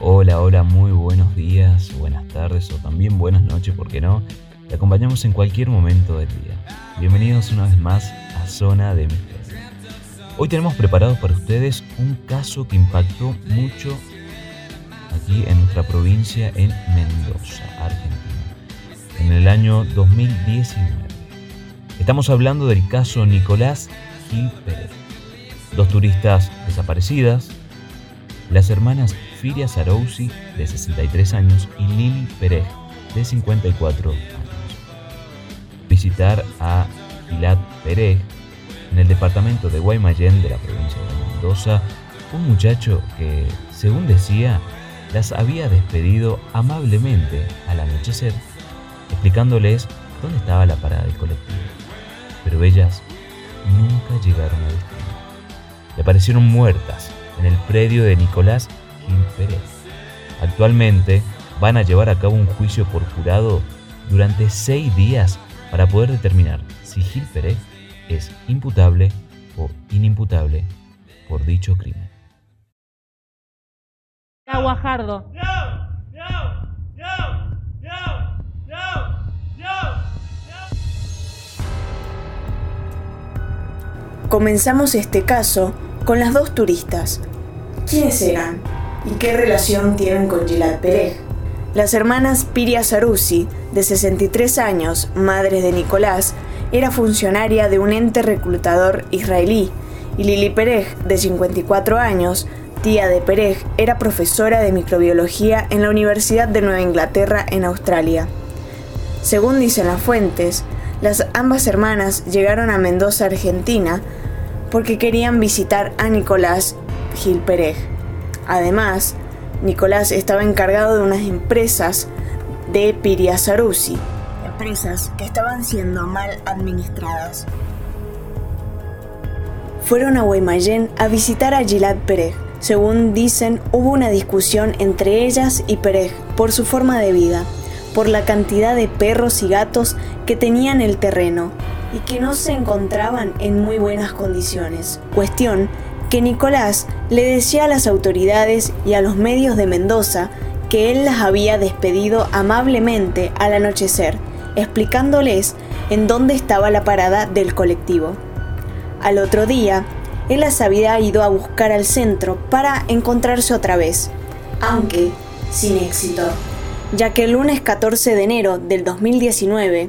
Hola, hola, muy buenos días, buenas tardes o también buenas noches, ¿por qué no? Te acompañamos en cualquier momento del día. Bienvenidos una vez más a Zona de Misterio. Hoy tenemos preparado para ustedes un caso que impactó mucho aquí en nuestra provincia en Mendoza, Argentina, en el año 2019. Estamos hablando del caso Nicolás Gil Pérez. Dos turistas desaparecidas, las hermanas Firia Sarousi, de 63 años, y Lili Pérez, de 54 años. Visitar a Gilad Pérez en el departamento de Guaymallén de la provincia de Mendoza, un muchacho que, según decía, las había despedido amablemente al anochecer, explicándoles dónde estaba la parada del colectivo. Pero ellas nunca llegaron a destino. Le parecieron muertas en el predio de Nicolás Gil Pérez. Actualmente van a llevar a cabo un juicio por jurado durante seis días para poder determinar si Gil Pérez es imputable o inimputable por dicho crimen. Guajardo. Comenzamos este caso con las dos turistas. ¿Quiénes eran? ¿Y qué relación tienen con Gilad Pérez? Las hermanas Piria Sarusi, de 63 años, madres de Nicolás, era funcionaria de un ente reclutador israelí, y Lili Pérez, de 54 años, tía de Pérez, era profesora de microbiología en la Universidad de Nueva Inglaterra en Australia. Según dicen las fuentes, las ambas hermanas llegaron a Mendoza, Argentina, porque querían visitar a Nicolás Gil Pérez. Además, Nicolás estaba encargado de unas empresas de Piria Sarusi, empresas que estaban siendo mal administradas. Fueron a Guaymallén a visitar a Gilad Pérez. Según dicen, hubo una discusión entre ellas y Pérez por su forma de vida, por la cantidad de perros y gatos que tenían el terreno y que no se encontraban en muy buenas condiciones. Cuestión que Nicolás le decía a las autoridades y a los medios de Mendoza que él las había despedido amablemente al anochecer, explicándoles en dónde estaba la parada del colectivo. Al otro día, él las había ido a buscar al centro para encontrarse otra vez, aunque sin éxito, ya que el lunes 14 de enero del 2019,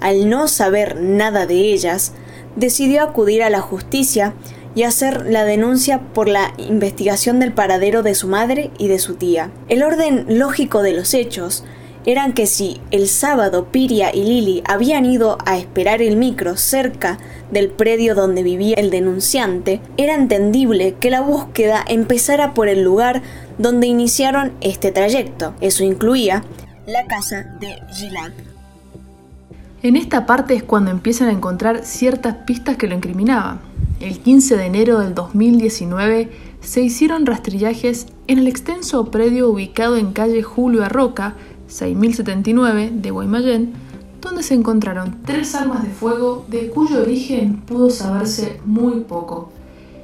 al no saber nada de ellas, decidió acudir a la justicia y hacer la denuncia por la investigación del paradero de su madre y de su tía. El orden lógico de los hechos eran que si el sábado Piria y Lili habían ido a esperar el micro cerca del predio donde vivía el denunciante, era entendible que la búsqueda empezara por el lugar donde iniciaron este trayecto. Eso incluía la casa de Gilad. En esta parte es cuando empiezan a encontrar ciertas pistas que lo incriminaban. El 15 de enero del 2019 se hicieron rastrillajes en el extenso predio ubicado en calle Julio Arroca, 6079 de Guaymallén, donde se encontraron tres armas de fuego de cuyo origen pudo saberse muy poco.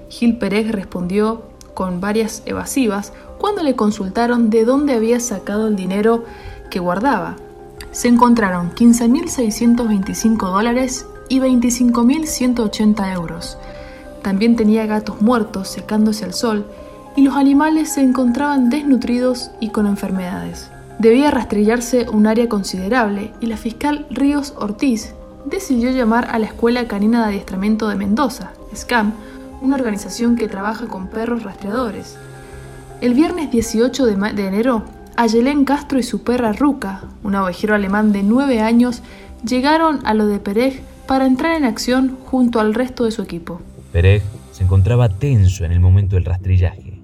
Gil Pérez respondió con varias evasivas cuando le consultaron de dónde había sacado el dinero que guardaba, se encontraron 15.625 dólares y 25.180 euros. También tenía gatos muertos secándose al sol y los animales se encontraban desnutridos y con enfermedades. Debía rastrillarse un área considerable y la fiscal Ríos Ortiz decidió llamar a la Escuela Canina de Adiestramiento de Mendoza, SCAM, una organización que trabaja con perros rastreadores. El viernes 18 de, enero Ayelén Castro y su perra Ruca, un ovejero alemán de 9 años, llegaron a lo de Pereg para entrar en acción junto al resto de su equipo. Pereg se encontraba tenso en el momento del rastrillaje.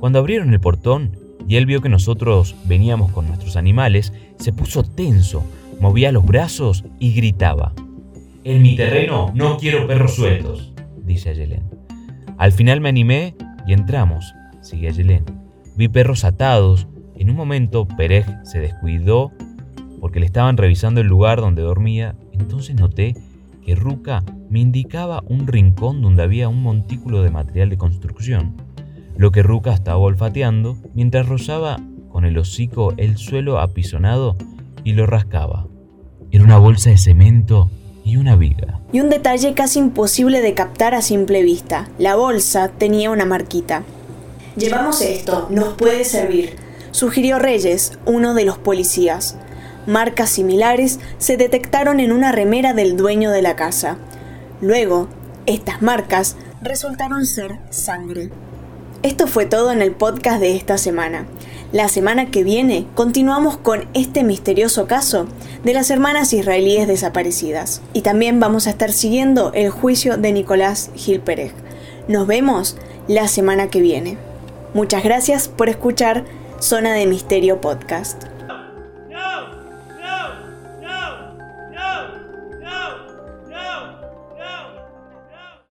Cuando abrieron el portón y él vio que nosotros veníamos con nuestros animales, se puso tenso, movía los brazos y gritaba. En mi terreno no quiero perros sueltos, dice Ayelén. Al final me animé y entramos, sigue Ayelén. Vi perros atados, en un momento Pérez se descuidó porque le estaban revisando el lugar donde dormía, entonces noté que Ruca me indicaba un rincón donde había un montículo de material de construcción, lo que Ruca estaba olfateando mientras rozaba con el hocico el suelo apisonado y lo rascaba. Era una bolsa de cemento y una viga. Y un detalle casi imposible de captar a simple vista. La bolsa tenía una marquita. Llevamos esto, nos puede servir, sugirió Reyes, uno de los policías. Marcas similares se detectaron en una remera del dueño de la casa. Luego, estas marcas resultaron ser sangre. Esto fue todo en el podcast de esta semana. La semana que viene continuamos con este misterioso caso de las hermanas israelíes desaparecidas. Y también vamos a estar siguiendo el juicio de Nicolás Gilpereg. Nos vemos la semana que viene. Muchas gracias por escuchar Zona de Misterio Podcast.